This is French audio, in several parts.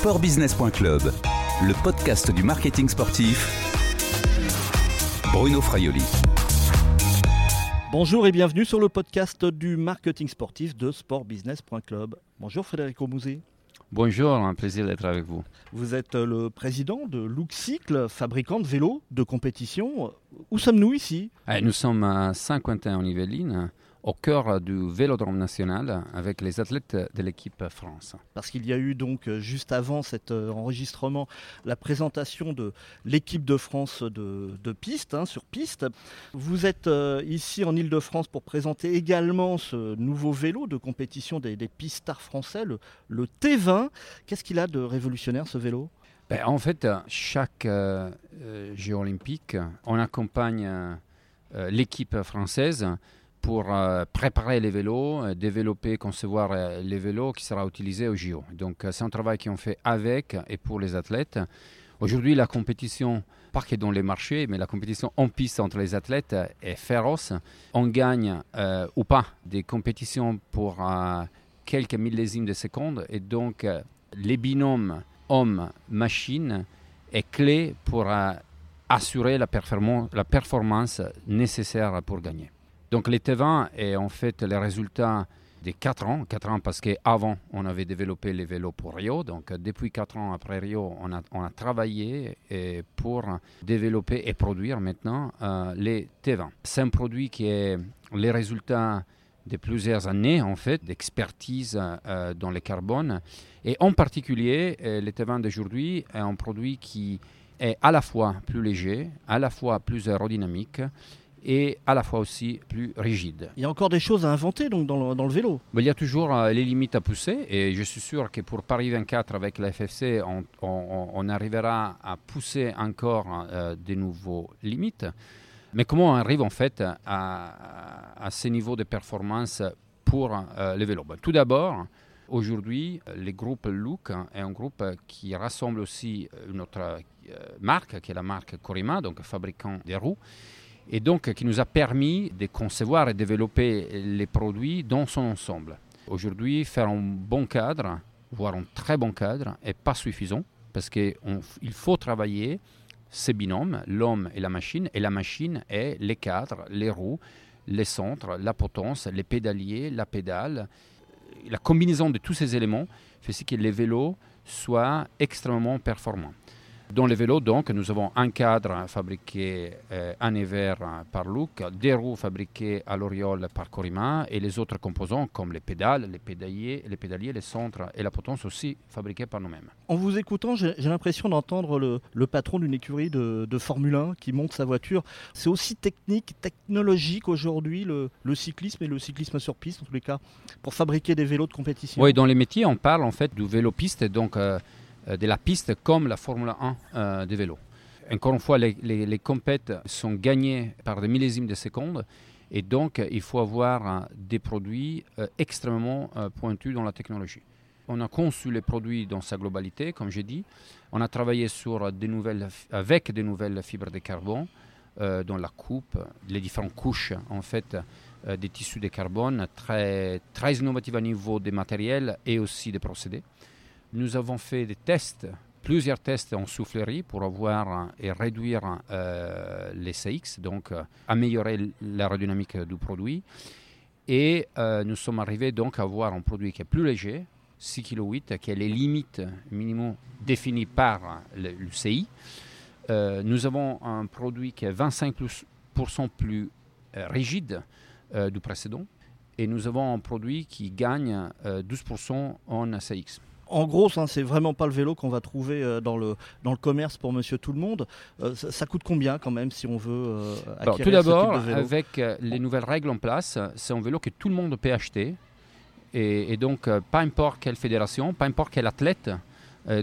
Sportbusiness.club, le podcast du marketing sportif. Bruno Fraioli. Bonjour et bienvenue sur le podcast du marketing sportif de sportbusiness.club. Bonjour Frédéric Aumouzé. Bonjour, un plaisir d'être avec vous. Vous êtes le président de Lookcycle, fabricant de vélos de compétition. Où sommes-nous ici? Eh, Nous sommes à Saint-Quentin en Yvelines, au cœur du Vélodrome national, avec les athlètes de l'équipe France. Parce qu'il y a eu donc euh, juste avant cet euh, enregistrement la présentation de l'équipe de France de, de piste, hein, sur piste. Vous êtes euh, ici en Ile-de-France pour présenter également ce nouveau vélo de compétition des, des pistards français, le, le T20. Qu'est-ce qu'il a de révolutionnaire ce vélo? Ben, en fait, chaque euh, Jeux olympique, on accompagne euh, l'équipe française pour euh, préparer les vélos, euh, développer, concevoir euh, les vélos qui sera utilisés au JO. Donc c'est un travail qu'on fait avec et pour les athlètes. Aujourd'hui, la compétition, pas que dans les marchés, mais la compétition en piste entre les athlètes est féroce. On gagne ou pas des compétitions pour quelques millésimes de secondes et donc les binômes homme-machine est clé pour assurer la, performance- la performance nécessaire pour gagner. Donc les T20 est en fait le résultat des 4 ans. 4 ans parce qu'avant, on avait développé les vélos pour Rio. Donc depuis 4 ans après Rio, on a, travaillé pour développer et produire maintenant euh, les T20. C'est un produit qui est les résultats de plusieurs années en fait d'expertise euh, dans le carbone et en particulier euh, le T20 d'aujourd'hui est un produit qui est à la fois plus léger, à la fois plus aérodynamique et à la fois aussi plus rigide. Il y a encore des choses à inventer donc dans le, dans le vélo. Mais il y a toujours euh, les limites à pousser et je suis sûr que pour Paris 24 avec la FFC, on, on- on arrivera à pousser encore euh, des nouveaux limites. Mais comment on arrive en fait à, à- à ces niveaux de performance pour euh, les vélos Ben, Tout d'abord, aujourd'hui, euh, le groupe Look est un groupe qui rassemble aussi une autre euh, marque, qui est la marque Corima, donc fabricant des roues et donc qui nous a permis de concevoir et développer les produits dans son ensemble. Aujourd'hui, faire un bon cadre, voire un très bon cadre, n'est pas suffisant parce qu'il faut travailler ces binômes, l'homme et la machine, et la machine est les cadres, les roues, les centres, la potence, les pédaliers, la pédale. La combinaison de tous ces éléments fait que les vélos soient extrêmement performants. Dans les vélos, donc, nous avons un cadre fabriqué euh, en hiver euh, par Look, des roues fabriquées à l'Oriole par Corima et les autres composants comme les pédales, les pédaliers, les, pédaliers, les centres et la potence aussi fabriqués par nous-mêmes. En vous écoutant, j'ai l'impression d'entendre le, le patron d'une écurie de, de Formule 1 qui monte sa voiture. C'est aussi technique, technologique aujourd'hui le, le cyclisme et le cyclisme sur piste en tous les cas pour fabriquer des vélos de compétition. Oui, dans les métiers, on parle en fait du vélo-piste, donc euh, euh, de la piste comme la Formule 1 euh, des vélos. Encore une fois, les, les, compètes sont gagnées par des millésimes de secondes et donc euh, il faut avoir euh, des produits euh, extrêmement euh, pointus dans la technologie. On a conçu les produits dans sa globalité, comme j'ai dit. On a travaillé sur des nouvelles, avec des nouvelles fibres de carbone euh, dans la coupe, les différentes couches en fait euh, des tissus de carbone, très, très innovatives à niveau des matériels et aussi des procédés. Nous avons fait des tests, plusieurs tests en soufflerie pour avoir et réduire euh, les CX, donc euh, améliorer l'aérodynamique du produit. Et euh, nous sommes arrivés donc à avoir un produit qui est plus léger, 6 kg, qui a les limites minimum définies par le, CI. Nous avons un produit qui est 25% plus, rigide du précédent. Et nous avons un produit qui gagne euh, 12% en CX. En gros, ça, c'est vraiment pas le vélo qu'on va trouver euh, dans le, dans le commerce pour monsieur tout le monde. Euh, ça, ça coûte combien quand même si on veut euh, Alors, tout d'abord, avec euh, les nouvelles règles en place, c'est un vélo que tout le monde peut acheter. Et, et donc, euh, pas importe quelle fédération, pas importe quel athlète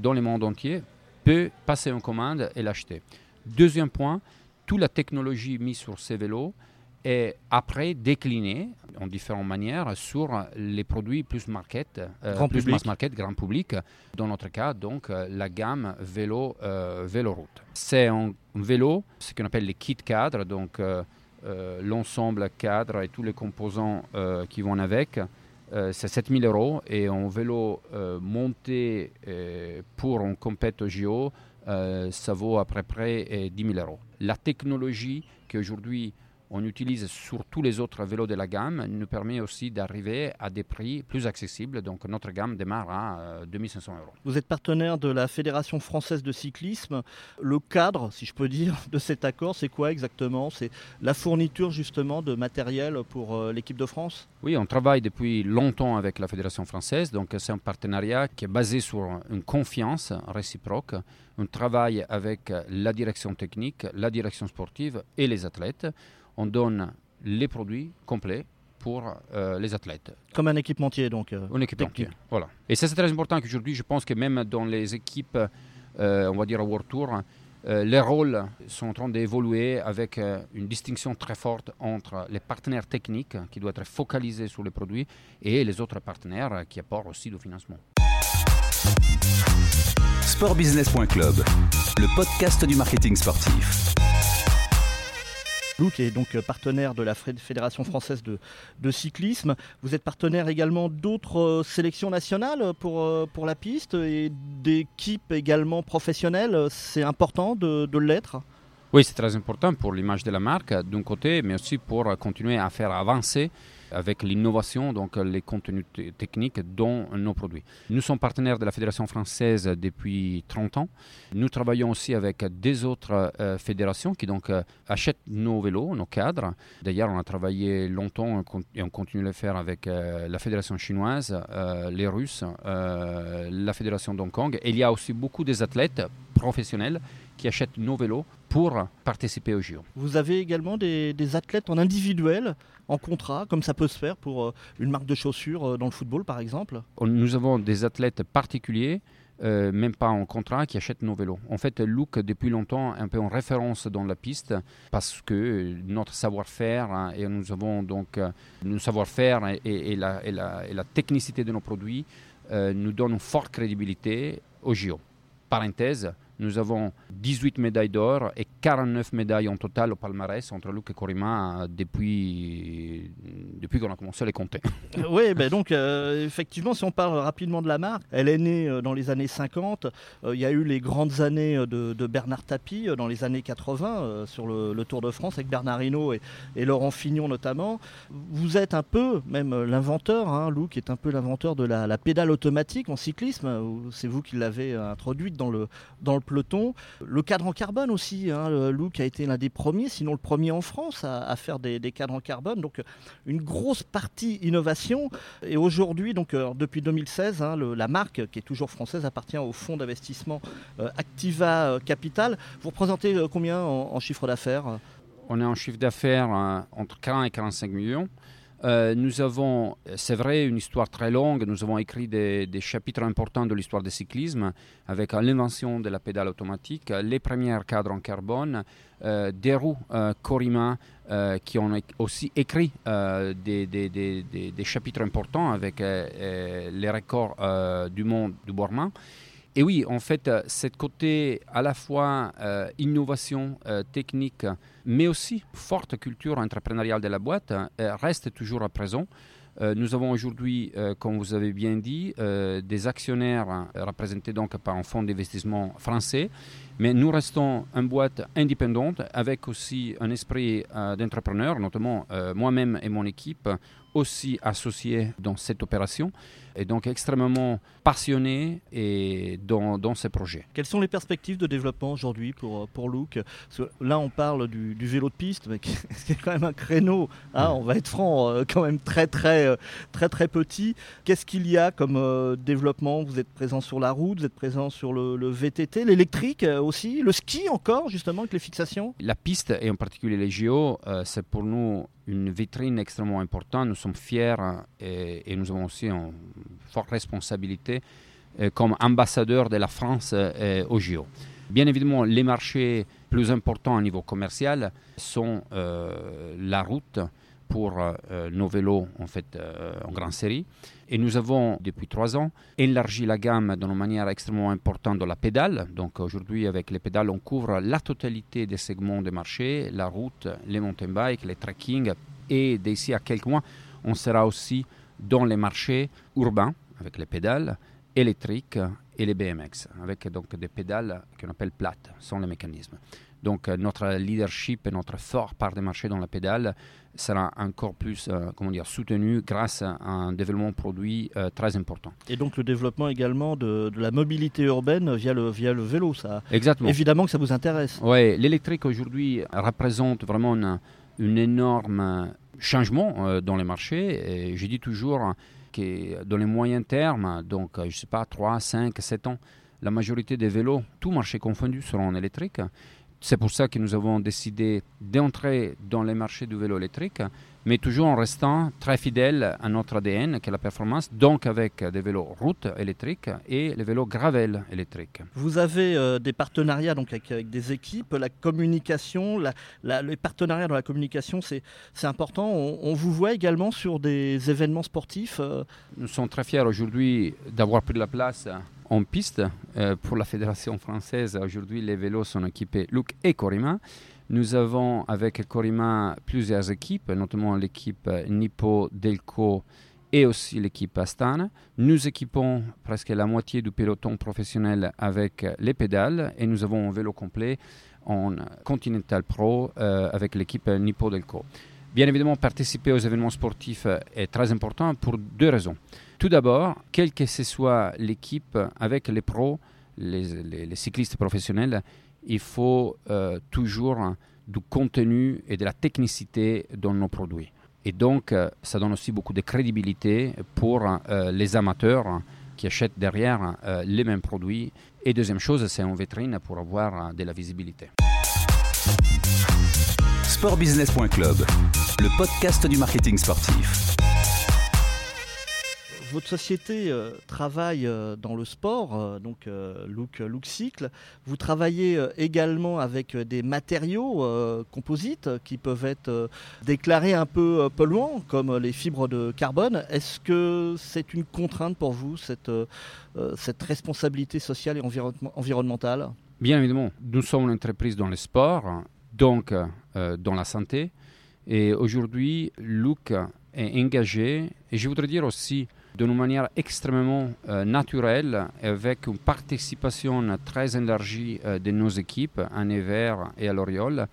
dans le monde entier peut passer en commande et l'acheter. Deuxième point, toute la technologie mise sur ces vélos est après déclinée en différentes manières sur les produits plus market, euh, Grand plus public. mass market, grand public. Dans notre cas, donc, euh, la gamme vélo, euh, vélo route. C'est un vélo, ce qu'on appelle les kits cadres, donc euh, l'ensemble cadre et tous les composants qui vont avec, c'est 7000 euros et un vélo monté pour un compète au JO, ça vaut à peu près 10 000 euros. La technologie qu'aujourd'hui on utilise sur tous les autres vélos de la gamme, nous permet aussi d'arriver à des prix plus accessibles. Donc notre gamme démarre à 2500 euh, euros. Vous êtes partenaire de la Fédération française de cyclisme. Le cadre, si je peux dire, de cet accord, c'est quoi exactement? C'est la fourniture justement de matériel pour euh, l'équipe de France? Oui, on travaille depuis longtemps avec la Fédération française. Donc c'est un partenariat qui est basé sur une confiance réciproque. On travaille avec la direction technique, la direction sportive et les athlètes on donne les produits complets pour euh, les athlètes. Comme un équipementier, donc euh, Un équipementier, voilà. Et ça, c'est très important qu'aujourd'hui, je pense que même dans les équipes, euh, on va dire, à World Tour, les rôles sont en train d'évoluer avec une distinction très forte entre les partenaires techniques qui doivent être focalisés sur les produits et les autres partenaires qui apportent aussi du financement. Sportbusiness.club, le podcast du marketing sportif. Luc est donc euh, partenaire de la Fédération française de, cyclisme. Vous êtes partenaire également d'autres euh, sélections nationales pour, euh, pour la piste et d'équipes également professionnelles. C'est important de l'être? Oui, c'est très important pour l'image de la marque d'un côté, mais aussi pour continuer à faire avancer avec l'innovation, donc les contenus techniques dans nos produits. Nous sommes partenaires de la Fédération française depuis 30 ans. Nous travaillons aussi avec des autres euh, fédérations qui donc euh, achètent nos vélos, nos cadres. D'ailleurs, on a travaillé longtemps et on continue de le faire avec euh, la Fédération chinoise, les Russes, la Fédération d'Hong Kong. Il y a aussi beaucoup des athlètes professionnels qui achètent nos vélos pour participer au JO. Vous avez également des, athlètes en individuel, en contrat, comme ça peut se faire pour euh, une marque de chaussures euh, dans le football par exemple? Nous avons des athlètes particuliers. Euh, même pas en contrat, qui achètent nos vélos. En fait, Look, depuis longtemps, un peu en référence dans la piste, parce que notre savoir-faire, hein, et nous avons donc notre savoir-faire et, la, et, la, technicité de nos produits, nous donnent une forte crédibilité au JO. Parenthèse, nous avons 18 médailles d'or et 49 médailles en total au palmarès entre Luc et Corima depuis, depuis qu'on a commencé à les compter. oui, ben donc euh, effectivement, si on parle rapidement de la marque, elle est née euh, dans les années 50. Euh, il y a eu les grandes années de, Bernard Tapie dans les années 80 sur le, Tour de France avec Bernard Hinault et, Laurent Fignon notamment. Vous êtes un peu même l'inventeur, hein, est un peu l'inventeur de la, la, pédale automatique en cyclisme. C'est vous qui l'avez introduite dans le, dans le peloton. Le cadre en carbone aussi, hein, Look a été l'un des premiers, sinon le premier en France à, faire des, cadres en carbone. Donc une grosse partie innovation. Et aujourd'hui, donc euh, depuis 2016, hein, la marque qui est toujours française appartient au fonds d'investissement euh, Activa euh, Capital. Vous représentez combien en, chiffre d'affaires? On est en chiffre d'affaires entre 40 et 45 millions. Euh, nous avons, c'est vrai, une histoire très longue. Nous avons écrit des, chapitres importants de l'histoire du cyclisme avec l'invention de la pédale automatique, les premiers cadres en carbone, euh, des roues euh, Corima qui ont aussi écrit des, chapitres importants avec les records du monde du Bourman. Et oui, en fait, cette côté à la fois innovation technique, mais aussi forte culture entrepreneuriale de la boîte reste toujours à présent. nous avons aujourd'hui, comme vous avez bien dit, des actionnaires représentés donc par un fonds d'investissement français, mais nous restons une boîte indépendante avec aussi un esprit d'entrepreneur, notamment moi-même et mon équipe aussi associés dans cette opération et donc extrêmement passionné et dans, dans, ces projets. Quelles sont les perspectives de développement aujourd'hui pour, euh, pour Look Là, on parle du, vélo de piste, mais c'est quand même un créneau, hein, on va être franc, euh, quand même très très euh, très très petit. Qu'est-ce qu'il y a comme développement? Vous êtes présent sur la route, vous êtes présent sur le, VTT, l'électrique aussi, le ski encore, justement, avec les fixations? La piste, et en particulier les JO, c'est pour nous une vitrine extrêmement importante. Nous sommes fiers et, et nous avons aussi un forte responsabilité euh, comme ambassadeur de la France euh, au JO. Bien évidemment, les marchés plus importants au niveau commercial sont euh, la route pour nos vélos en fait en grande série. Et nous avons depuis trois ans élargi la gamme d'une manière extrêmement importante de la pédale. Donc aujourd'hui avec les pédales on couvre la totalité des segments de marché, la route, les mountain bikes, les trekking et d'ici à quelques mois on sera aussi dans les marchés urbains avec les pédales électriques et les BMX, avec donc des pédales qu'on appelle plates, sans les mécanismes. Donc euh, notre leadership et notre fort part des marchés dans la pédale sera encore plus euh, comment dire, soutenu grâce à un développement produit euh, très important. Et donc le développement également de, la mobilité urbaine via le, via le vélo, ça. Exactement. Évidemment que ça vous intéresse. Oui, l'électrique aujourd'hui représente vraiment un énorme changement dans les marchés. Et je dis toujours que dans les moyens termes, donc je ne sais pas, 3, 5, 7 ans, la majorité des vélos, tout marché confondu, seront en électrique. C'est pour ça que nous avons décidé d'entrer dans les marchés du vélo électrique, mais toujours en restant très fidèle à notre ADN, qui est la performance, donc avec des vélos route électriques et les vélos gravel électriques. Vous avez euh, des partenariats donc avec, des équipes, la communication, les partenariats dans la communication, c'est important. On, vous voit également sur des événements sportifs euh Nous sommes très fiers aujourd'hui d'avoir pris de la place en piste. Euh, pour la Fédération française, aujourd'hui, les vélos sont équipés Look et Corima. Nous avons avec Corima plusieurs équipes, notamment l'équipe Nippo Delco et aussi l'équipe Astana. Nous équipons presque la moitié du peloton professionnel avec les pédales et nous avons un vélo complet en Continental Pro euh, avec l'équipe Nippo Delco. Bien évidemment, participer aux événements sportifs est très important pour deux raisons. Tout d'abord, quelle que ce soit l'équipe avec les pros, les, cyclistes professionnels, il faut euh, toujours du contenu et de la technicité dans nos produits. Et donc, euh, ça donne aussi beaucoup de crédibilité pour euh, les amateurs qui achètent derrière les mêmes produits. Et deuxième chose, c'est en vitrine pour avoir de la visibilité. Sportbusiness.club, le podcast du marketing sportif votre société euh, travaille euh, dans le sport, euh, donc Look, Look Cycle. Vous travaillez également avec des matériaux composites qui peuvent être déclarés un peu polluants, comme les fibres de carbone. Est-ce que c'est une contrainte pour vous, cette, cette responsabilité sociale et environnementale? Bien évidemment, nous sommes une entreprise dans le sport, donc dans la santé. Et aujourd'hui, Look est engagé, et je voudrais dire aussi d'une manière extrêmement euh, naturelle, avec une participation très élargie euh, de nos équipes à Nevers et à l'Oriole,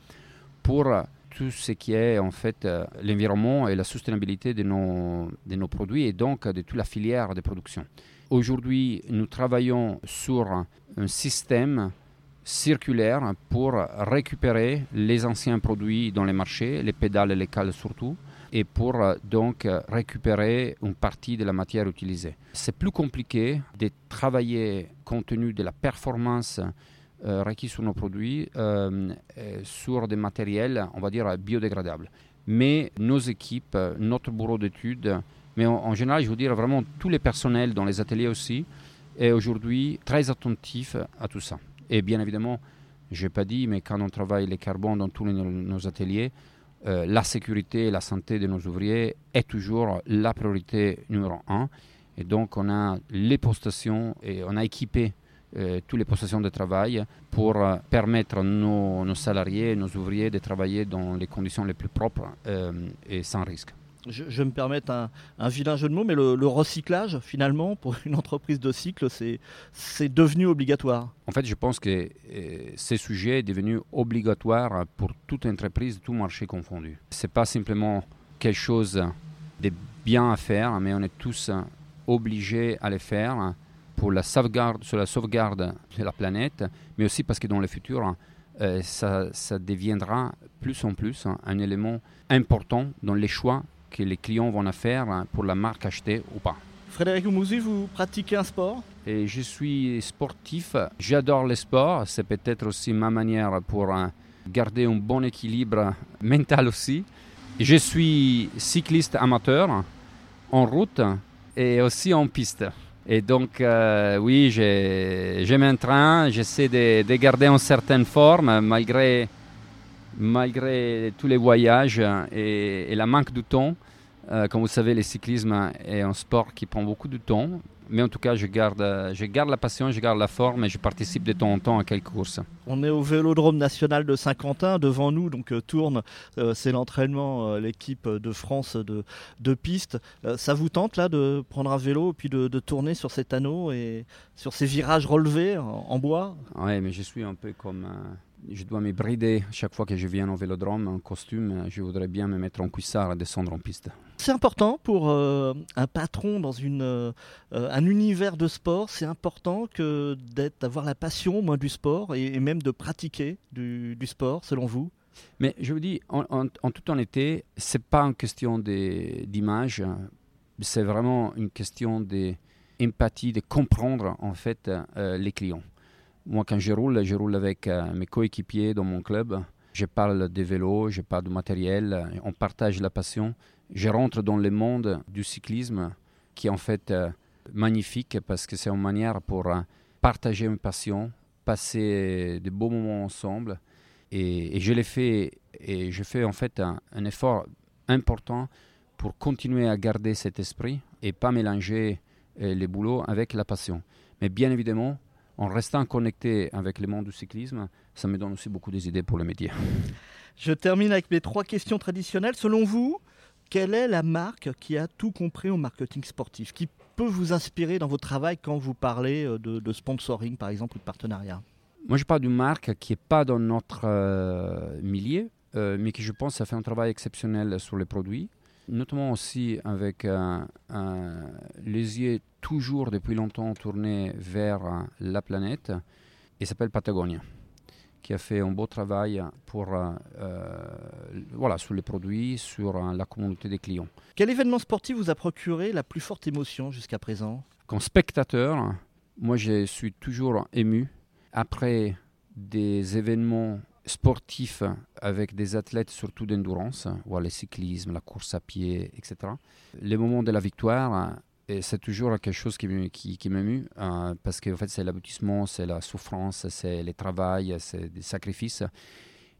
pour tout ce qui est en fait euh, l'environnement et la soutenabilité de nos, de nos produits et donc de toute la filière de production. Aujourd'hui, nous travaillons sur un système circulaire pour récupérer les anciens produits dans les marchés, les pédales et les cales surtout, et pour euh, donc euh, récupérer une partie de la matière utilisée. C'est plus compliqué de travailler compte tenu de la performance euh, requise sur nos produits sur des matériels, on va dire, biodégradables. Mais nos équipes, notre bureau d'études, mais en, général, je veux dire vraiment tous les personnels dans les ateliers aussi, est aujourd'hui très attentif à tout ça. Et bien évidemment, je n'ai pas dit, mais quand on travaille les carbone dans tous nos ateliers, euh, la sécurité et la santé de nos ouvriers est toujours la priorité numéro un. Et donc, on a les postations et on a équipé euh, toutes les postations de travail pour euh, permettre à nos, nos, salariés, nos ouvriers de travailler dans les conditions les plus propres et sans risque je, me permettre un, vilain jeu de mots, mais le, recyclage, finalement, pour une entreprise de cycle, c'est devenu obligatoire. En fait, je pense que euh, ce sujet est devenu obligatoire pour toute entreprise, tout marché confondu. Ce n'est pas simplement quelque chose de bien à faire, mais on est tous obligés à le faire pour la sauvegarde, sur la sauvegarde de la planète, mais aussi parce que dans le futur, euh, ça, ça, deviendra plus en plus un élément important dans les choix que les clients vont faire hein, pour la marque achetée ou pas. Frédéric Oumouzi, vous pratiquez un sport? Et Je suis sportif, j'adore le sport, c'est peut-être aussi ma manière pour hein, garder un bon équilibre mental aussi. Je suis cycliste amateur en route et aussi en piste. Et donc, euh, oui, je, m'entraîne, j'essaie de, de, garder une certaine forme malgré malgré tous les voyages et, la manque de temps. Euh, comme vous savez, le cyclisme est un sport qui prend beaucoup de temps Mais en tout cas, je garde, je garde la passion, je garde la forme et je participe de temps en temps à quelques courses. On est au Vélodrome national de Saint-Quentin. Devant nous, donc euh, tourne, euh, c'est l'entraînement, euh, l'équipe de France de, de piste. ça vous tente là de prendre un vélo et puis de, tourner sur cet anneau et sur ces virages relevés en, bois? Oui, mais je suis un peu comme je dois me brider chaque fois que je viens au vélodrome en costume. Je voudrais bien me mettre en cuissard et descendre en piste. C'est important pour euh, un patron dans une, euh, un univers de sport. C'est important que d'avoir la passion moins du sport et, même de pratiquer du, sport, selon vous? Mais je vous dis, en, en, toute honnêteté, c'est pas une question d'image. C'est vraiment une question d'empathie, de comprendre en fait euh, les clients. Moi, quand je roule, je roule avec euh, mes coéquipiers dans mon club. Je parle des vélos, je parle du matériel, on partage la passion. Je rentre dans le monde du cyclisme qui est en fait euh, magnifique parce que c'est une manière pour euh, partager une passion, passer de beaux moments ensemble. Et, je l'ai fait, et je fais en fait un, un, effort important pour continuer à garder cet esprit et pas mélanger les boulots avec la passion. Mais bien évidemment, en restant connecté avec le monde du cyclisme, ça me donne aussi beaucoup des idées pour le métier. Je termine avec mes trois questions traditionnelles. Selon vous, quelle est la marque qui a tout compris au marketing sportif Qui peut vous inspirer dans votre travail quand vous parlez euh, de, sponsoring, par exemple, ou de partenariat? Moi, je parle d'une marque qui n'est pas dans notre euh, milieu, euh, mais qui, je pense, a fait un travail exceptionnel sur les produits notamment aussi avec les yeux toujours depuis longtemps tournés vers la planète, il s'appelle Patagonia, qui a fait un beau travail pour, euh, voilà, sur les produits, sur la communauté des clients. Quel événement sportif vous a procuré la plus forte émotion jusqu'à présent? Comme spectateur, moi je suis toujours ému. Après des événements sportif avec des athlètes surtout d'endurance, le cyclisme, la course à pied, etc. Les moments de la victoire, c'est toujours quelque chose qui, qui, m'émue euh, parce que fait, c'est l'aboutissement, c'est la souffrance, c'est le travail, c'est des sacrifices.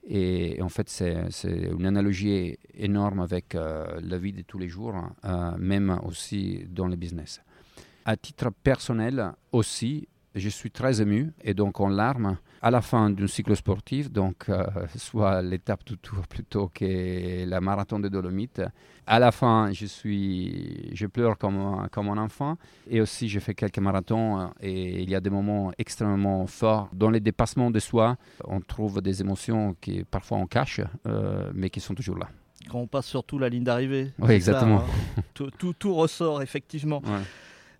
Et, en fait, c'est une analogie énorme avec euh, la vie de tous les jours, euh, même aussi dans le business. À titre personnel aussi, je suis très ému et donc en larmes à la fin d'un cycle sportif, donc euh, soit l'étape du tour plutôt que la marathon des Dolomites. À la fin, je suis, je pleure comme, comme un enfant et aussi je fais quelques marathons euh, et il y a des moments extrêmement forts. Dans les dépassements de soi, on trouve des émotions qui parfois on cache, euh, mais qui sont toujours là. Quand on passe surtout la ligne d'arrivée. Oui, exactement. Hein. tout, tout, ressort effectivement.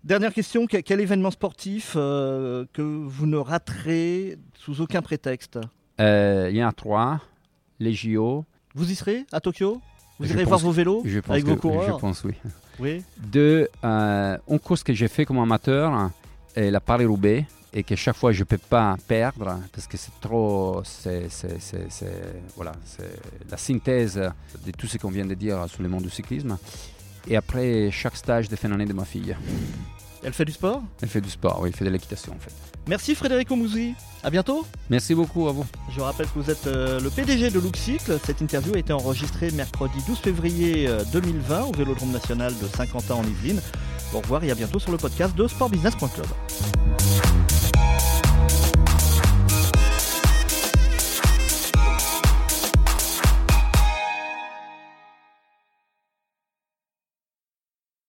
Dernière question, quel événement sportif euh, que vous ne raterez sous aucun prétexte? Euh, Il y en a trois, les JO. Vous y serez à Tokyo? Vous irez voir vos vélos avec vos coureurs Je pense oui. oui. Deux, euh, une course que j'ai fait comme amateur, est la Paris-Roubaix, et que chaque fois je ne peux pas perdre parce que c'est trop. C'est, voilà, c'est la synthèse de tout ce qu'on vient de dire sur le monde du cyclisme. Et après chaque stage de fin d'année de ma fille. Elle fait du sport Elle fait du sport, oui, elle fait de l'équitation en fait. Merci Frédéric Omouzi. À bientôt. Merci beaucoup à vous. Je rappelle que vous êtes euh, le PDG de Luxicle. Cette interview a été enregistrée mercredi 12 février 2020 euh, au Vélodrome national de Saint-Quentin en Yvelines. Au revoir et à bientôt sur le podcast de sportbusiness.club.